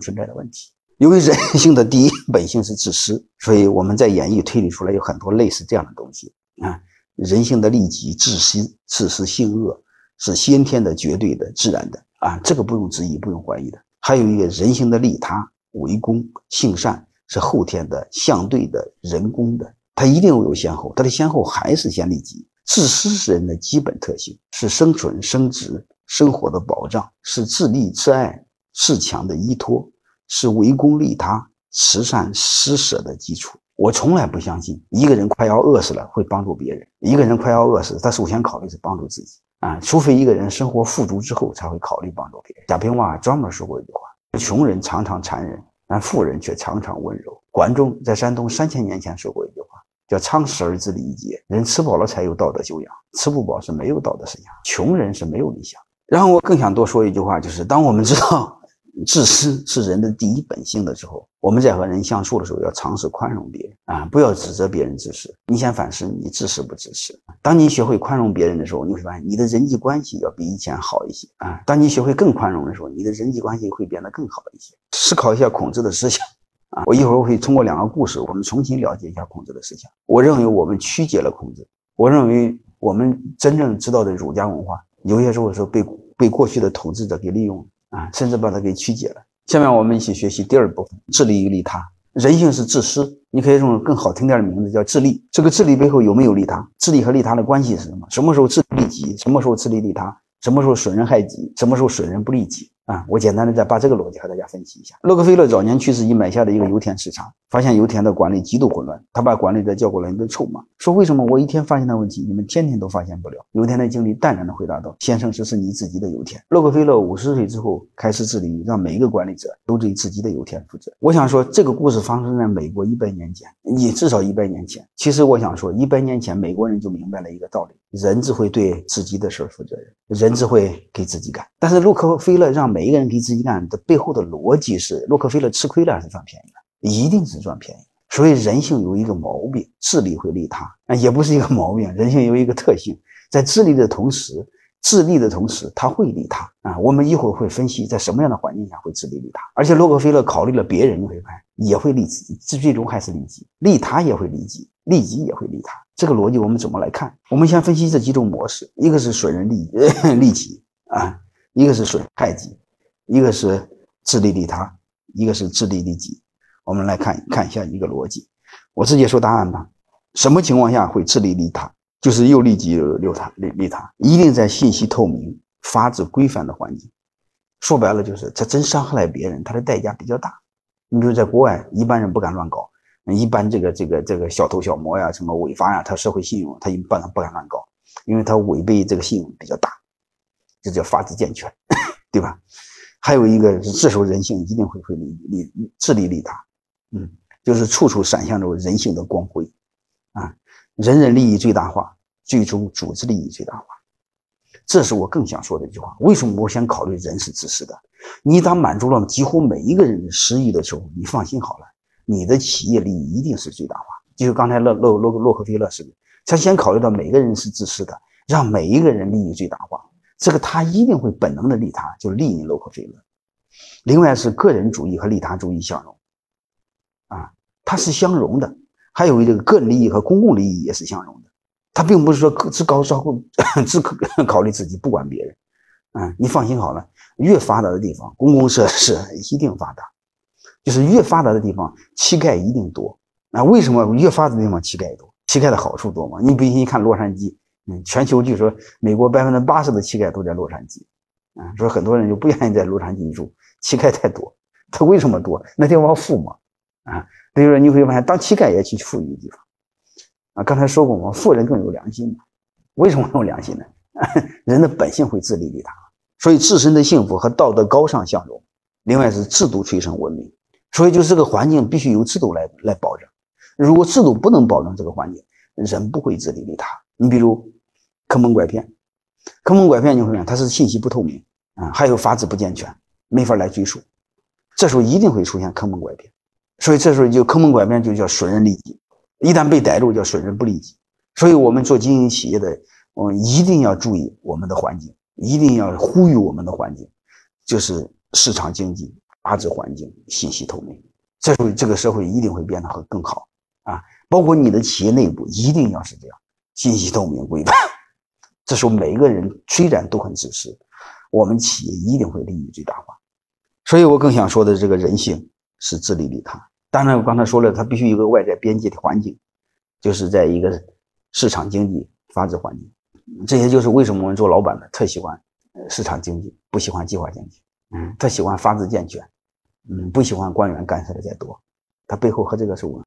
存在的问题。由于人性的第一本性是自私，所以我们在演绎推理出来有很多类似这样的东西啊。人性的利己、自私、自私性恶是先天的、绝对的、自然的啊，这个不用质疑、不用怀疑的。还有一个人性的利他、为公、性善是后天的、相对的、人工的，它一定会有先后，它的先后还是先利己。自私是人的基本特性，是生存、生殖、生活的保障，是自立自爱、自强的依托，是为公利他、慈善施舍的基础。我从来不相信一个人快要饿死了会帮助别人。一个人快要饿死，他首先考虑是帮助自己啊，除非一个人生活富足之后才会考虑帮助别人。贾平凹专门说过一句话：穷人常常残忍，但富人却常常温柔。管仲在山东三千年前说过一句话，叫“仓食而知礼节”。人吃饱了才有道德修养，吃不饱是没有道德修养。穷人是没有理想。然后我更想多说一句话，就是当我们知道。自私是人的第一本性的时候，我们在和人相处的时候要尝试宽容别人啊，不要指责别人自私。你先反思你自私不自私。当你学会宽容别人的时候，你会发现你的人际关系要比以前好一些啊。当你学会更宽容的时候，你的人际关系会变得更好一些。思考一下孔子的思想啊，我一会儿会通过两个故事，我们重新了解一下孔子的思想。我认为我们曲解了孔子，我认为我们真正知道的儒家文化，有些时候是被被过去的统治者给利用了。啊，甚至把它给曲解了。下面我们一起学习第二部分：自利与利他。人性是自私，你可以用更好听点的名字叫自利。这个自利背后有没有利他？自利和利他的关系是什么？什么时候自利己？什么时候自利利他？什么时候损人害己？什么时候损人不利己？啊，我简单的再把这个逻辑和大家分析一下。洛克菲勒早年去世已买下了一个油田市场，发现油田的管理极度混乱，他把管理者叫过来一顿臭骂，说为什么我一天发现的问题，你们天天都发现不了？油田的经理淡然的回答道：“先生，这是你自己的油田。”洛克菲勒五十岁之后开始治理，让每一个管理者都对自己的油田负责。我想说，这个故事发生在美国一百年前，你至少一百年前。其实我想说，一百年前美国人就明白了一个道理：人只会对自己的事负责任，人只会给自己干。但是洛克菲勒让每一个人给自己干。的背后的逻辑是，洛克菲勒吃亏了还是赚便宜了？一定是赚便宜。所以人性有一个毛病，自利会利他啊，也不是一个毛病。人性有一个特性，在自利的同时，自利的同时，他会利他啊。我们一会儿会分析，在什么样的环境下会自利利他。而且洛克菲勒考虑了别人，会发现也会利己，最终还是利己。利他也会利己，利己也会利他。这个逻辑我们怎么来看？我们先分析这几种模式：一个是损人利利己啊，一个是损害己。一个是自利利他，一个是自利利己。我们来看看一下一个逻辑。我直接说答案吧。什么情况下会自利利他？就是又利己又利他，利利他一定在信息透明、法治规范的环境。说白了就是，他真伤害了别人，他的代价比较大。你比如在国外，一般人不敢乱搞，一般这个这个这个小偷小摸呀，什么违法呀，他社会信用他一般不敢乱搞，因为他违背这个信用比较大，这叫法制健全，对吧？还有一个是，这时候人性一定会会利利自利利他，嗯，就是处处闪现着人性的光辉，啊，人人利益最大化，最终组织利益最大化，这是我更想说的一句话。为什么我先考虑人是自私的？你当满足了几乎每一个人的私欲的时候，你放心好了，你的企业利益一定是最大化。就是刚才洛洛洛洛克菲勒似的，他先考虑到每个人是自私的，让每一个人利益最大化。这个他一定会本能的利他，就利你洛克菲勒。另外是个人主义和利他主义相融，啊，它是相融的。还有这个个人利益和公共利益也是相融的。他并不是说只高照顾、只 考虑自己，不管别人。啊，你放心好了，越发达的地方，公共设施一定发达，就是越发达的地方乞丐一定多。那为什么越发达的地方乞丐多？乞丐的好处多吗？你比如你看洛杉矶。嗯，全球据说美国百分之八十的乞丐都在洛杉矶，啊，说很多人就不愿意在洛杉矶住，乞丐太多。他为什么多？那地方富嘛，啊，所以说你会发现，当乞丐也去富裕的地方，啊，刚才说过嘛，富人更有良心嘛。为什么有良心呢？人的本性会自利利他，所以自身的幸福和道德高尚相融。另外是制度催生文明，所以就是这个环境必须由制度来来保证。如果制度不能保证这个环境，人不会自利利他。你比如。坑蒙拐骗，坑蒙拐骗你会发现它是信息不透明啊，还有法制不健全，没法来追溯。这时候一定会出现坑蒙拐骗，所以这时候就坑蒙拐骗就叫损人利己。一旦被逮住，叫损人不利己。所以我们做经营企业的，我们一定要注意我们的环境，一定要呼吁我们的环境，就是市场经济，法治环境信息透明，这时候这个社会一定会变得会更好啊！包括你的企业内部一定要是这样，信息透明规范。这时候每一个人虽然都很自私，我们企业一定会利益最大化。所以我更想说的，这个人性是自利利他。当然，我刚才说了，它必须有个外在边际的环境，就是在一个市场经济法治环境。这些就是为什么我们做老板的特喜欢市场经济，不喜欢计划经济。嗯，特喜欢法治健全。嗯，不喜欢官员干涉的再多，它背后和这个是我。